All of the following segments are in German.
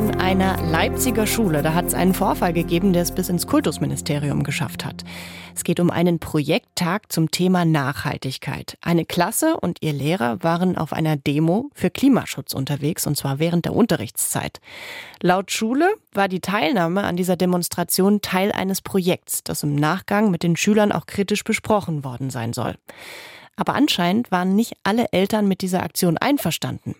An einer Leipziger Schule, da hat es einen Vorfall gegeben, der es bis ins Kultusministerium geschafft hat. Es geht um einen Projekttag zum Thema Nachhaltigkeit. Eine Klasse und ihr Lehrer waren auf einer Demo für Klimaschutz unterwegs, und zwar während der Unterrichtszeit. Laut Schule war die Teilnahme an dieser Demonstration Teil eines Projekts, das im Nachgang mit den Schülern auch kritisch besprochen worden sein soll. Aber anscheinend waren nicht alle Eltern mit dieser Aktion einverstanden.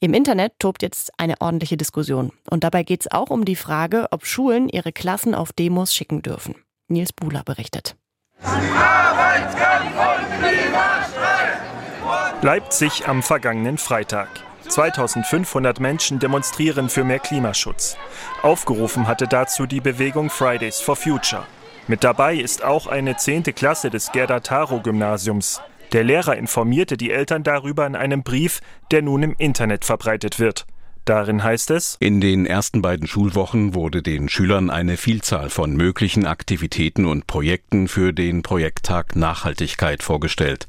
Im Internet tobt jetzt eine ordentliche Diskussion. Und dabei geht es auch um die Frage, ob Schulen ihre Klassen auf Demos schicken dürfen. Nils Buhler berichtet. Leipzig am vergangenen Freitag. 2500 Menschen demonstrieren für mehr Klimaschutz. Aufgerufen hatte dazu die Bewegung Fridays for Future. Mit dabei ist auch eine 10. Klasse des Gerda Taro Gymnasiums. Der Lehrer informierte die Eltern darüber in einem Brief, der nun im Internet verbreitet wird. Darin heißt es, in den ersten beiden Schulwochen wurde den Schülern eine Vielzahl von möglichen Aktivitäten und Projekten für den Projekttag Nachhaltigkeit vorgestellt.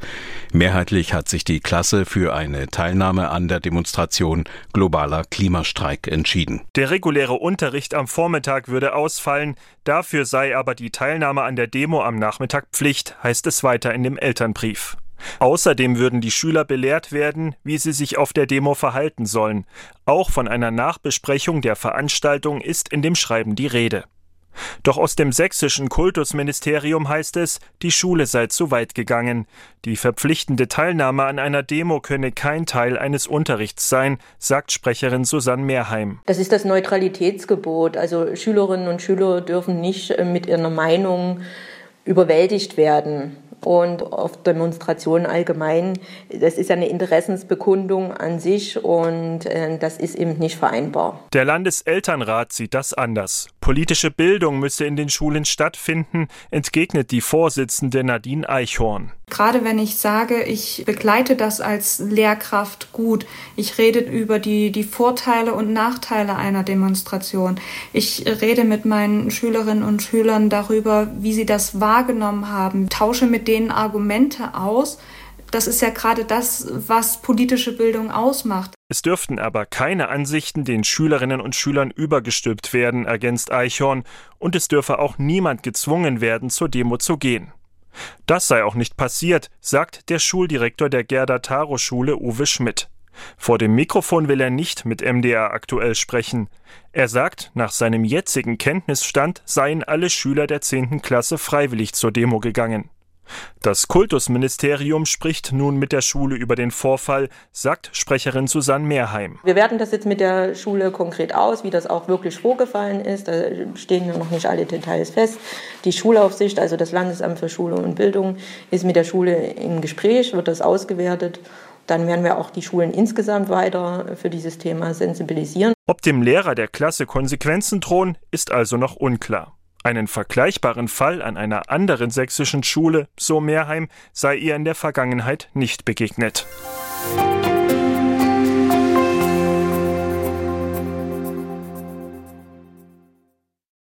Mehrheitlich hat sich die Klasse für eine Teilnahme an der Demonstration Globaler Klimastreik entschieden. Der reguläre Unterricht am Vormittag würde ausfallen, dafür sei aber die Teilnahme an der Demo am Nachmittag Pflicht, heißt es weiter in dem Elternbrief. Außerdem würden die Schüler belehrt werden, wie sie sich auf der Demo verhalten sollen. Auch von einer Nachbesprechung der Veranstaltung ist in dem Schreiben die Rede. Doch aus dem sächsischen Kultusministerium heißt es, die Schule sei zu weit gegangen. Die verpflichtende Teilnahme an einer Demo könne kein Teil eines Unterrichts sein, sagt Sprecherin Susanne Mehrheim. Das ist das Neutralitätsgebot. Also Schülerinnen und Schüler dürfen nicht äh, mit ihrer Meinung überwältigt werden und auf Demonstrationen allgemein. Das ist ja eine Interessensbekundung an sich und äh, das ist eben nicht vereinbar. Der Landeselternrat sieht das anders. Politische Bildung müsse in den Schulen stattfinden, entgegnet die Vorsitzende Nadine Eichhorn. Gerade wenn ich sage, ich begleite das als Lehrkraft gut, ich rede über die, die Vorteile und Nachteile einer Demonstration, ich rede mit meinen Schülerinnen und Schülern darüber, wie sie das wahrgenommen haben, tausche mit denen Argumente aus, das ist ja gerade das, was politische Bildung ausmacht. Es dürften aber keine Ansichten den Schülerinnen und Schülern übergestülpt werden, ergänzt Eichhorn, und es dürfe auch niemand gezwungen werden, zur Demo zu gehen. Das sei auch nicht passiert, sagt der Schuldirektor der Gerda Taro Schule Uwe Schmidt. Vor dem Mikrofon will er nicht mit MDR aktuell sprechen. Er sagt, nach seinem jetzigen Kenntnisstand seien alle Schüler der 10. Klasse freiwillig zur Demo gegangen. Das Kultusministerium spricht nun mit der Schule über den Vorfall, sagt Sprecherin Susanne Mehrheim. Wir werten das jetzt mit der Schule konkret aus, wie das auch wirklich vorgefallen ist. Da stehen noch nicht alle Details fest. Die Schulaufsicht, also das Landesamt für Schule und Bildung, ist mit der Schule im Gespräch, wird das ausgewertet. Dann werden wir auch die Schulen insgesamt weiter für dieses Thema sensibilisieren. Ob dem Lehrer der Klasse Konsequenzen drohen, ist also noch unklar. Einen vergleichbaren Fall an einer anderen sächsischen Schule, so Mehrheim, sei ihr in der Vergangenheit nicht begegnet.